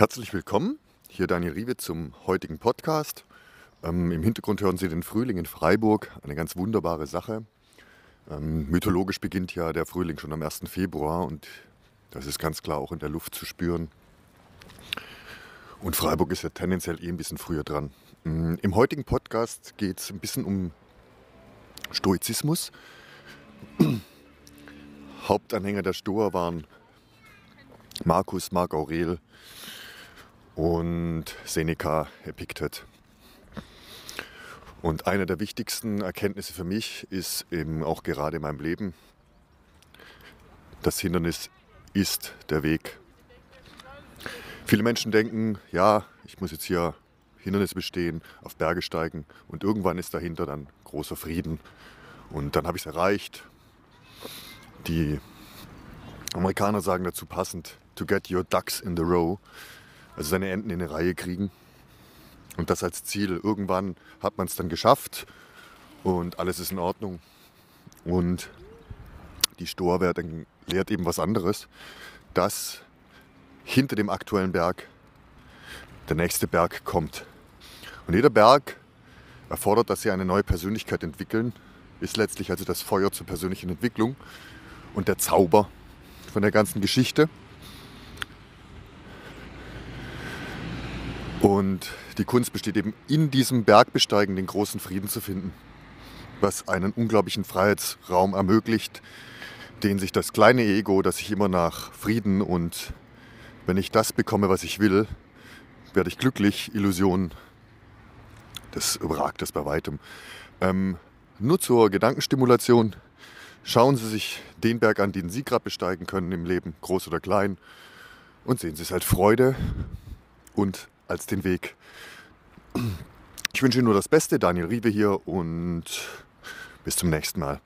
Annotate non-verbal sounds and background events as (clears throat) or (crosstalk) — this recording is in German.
Herzlich willkommen, hier Daniel Riewe zum heutigen Podcast. Ähm, Im Hintergrund hören Sie den Frühling in Freiburg, eine ganz wunderbare Sache. Ähm, mythologisch beginnt ja der Frühling schon am 1. Februar und das ist ganz klar auch in der Luft zu spüren. Und Freiburg ist ja tendenziell eh ein bisschen früher dran. Ähm, Im heutigen Podcast geht es ein bisschen um Stoizismus. (clears throat) Hauptanhänger der Stoa waren Markus, Marc Aurel, und Seneca Epiktet. Und eine der wichtigsten Erkenntnisse für mich ist eben auch gerade in meinem Leben, das Hindernis ist der Weg. Viele Menschen denken, ja, ich muss jetzt hier Hindernisse bestehen, auf Berge steigen und irgendwann ist dahinter dann großer Frieden und dann habe ich es erreicht. Die Amerikaner sagen dazu passend, to get your ducks in the row also seine Enten in eine Reihe kriegen. Und das als Ziel. Irgendwann hat man es dann geschafft und alles ist in Ordnung. Und die Storwertung lehrt eben was anderes, dass hinter dem aktuellen Berg der nächste Berg kommt. Und jeder Berg erfordert, dass sie eine neue Persönlichkeit entwickeln, ist letztlich also das Feuer zur persönlichen Entwicklung und der Zauber von der ganzen Geschichte. Und die Kunst besteht eben in diesem Bergbesteigen den großen Frieden zu finden, was einen unglaublichen Freiheitsraum ermöglicht, den sich das kleine Ego, das sich immer nach Frieden und wenn ich das bekomme, was ich will, werde ich glücklich, Illusion, das überragt das bei weitem. Ähm, nur zur Gedankenstimulation, schauen Sie sich den Berg an, den Sie gerade besteigen können im Leben, groß oder klein, und sehen Sie es halt Freude und als den Weg. Ich wünsche Ihnen nur das Beste, Daniel Riewe hier und bis zum nächsten Mal.